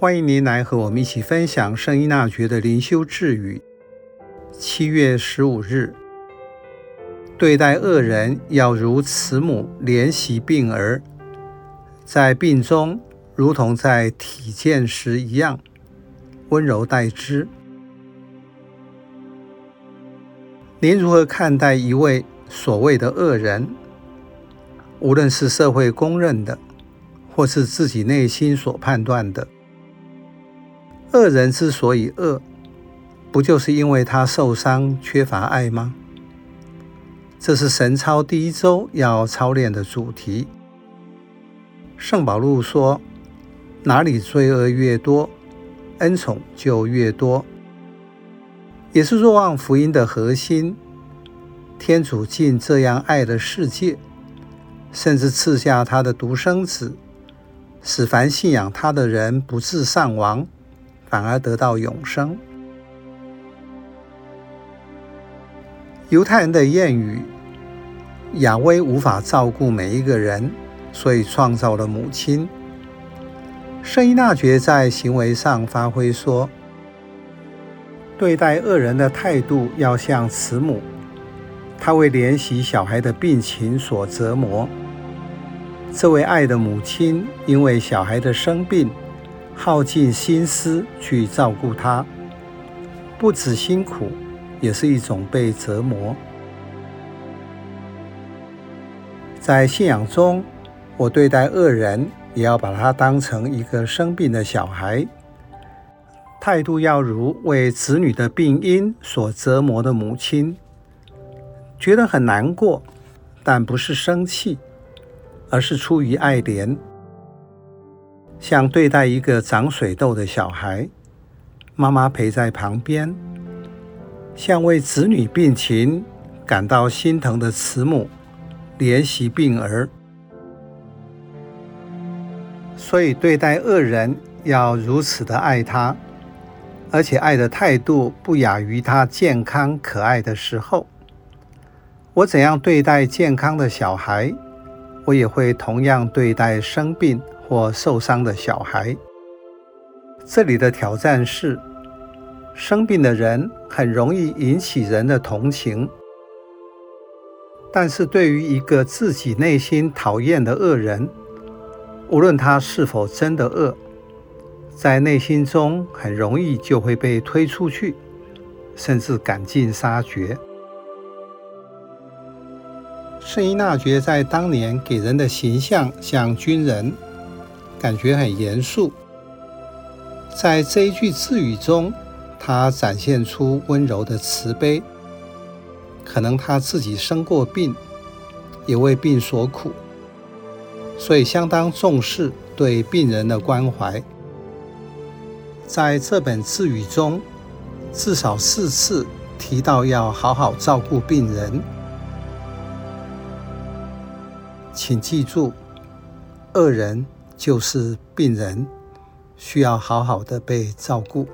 欢迎您来和我们一起分享圣依纳爵的灵修智语。七月十五日，对待恶人要如慈母怜惜病儿，在病中如同在体健时一样温柔待之。您如何看待一位所谓的恶人？无论是社会公认的，或是自己内心所判断的。恶人之所以恶，不就是因为他受伤、缺乏爱吗？这是神操第一周要操练的主题。圣保禄说：“哪里罪恶越多，恩宠就越多。”也是若望福音的核心。天主竟这样爱的世界，甚至赐下他的独生子，使凡信仰他的人不致丧亡。反而得到永生。犹太人的谚语：“亚威无法照顾每一个人，所以创造了母亲。”圣依纳爵在行为上发挥说：“对待恶人的态度要像慈母，她为怜惜小孩的病情所折磨。这位爱的母亲因为小孩的生病。”耗尽心思去照顾他，不止辛苦，也是一种被折磨。在信仰中，我对待恶人，也要把他当成一个生病的小孩，态度要如为子女的病因所折磨的母亲，觉得很难过，但不是生气，而是出于爱怜。像对待一个长水痘的小孩，妈妈陪在旁边；像为子女病情感到心疼的慈母，怜惜病儿。所以，对待恶人要如此的爱他，而且爱的态度不亚于他健康可爱的时候。我怎样对待健康的小孩，我也会同样对待生病或受伤的小孩，这里的挑战是：生病的人很容易引起人的同情，但是对于一个自己内心讨厌的恶人，无论他是否真的恶，在内心中很容易就会被推出去，甚至赶尽杀绝。圣依纳爵在当年给人的形象像军人。感觉很严肃，在这一句自语中，他展现出温柔的慈悲。可能他自己生过病，也为病所苦，所以相当重视对病人的关怀。在这本自语中，至少四次提到要好好照顾病人。请记住，恶人。就是病人，需要好好的被照顾。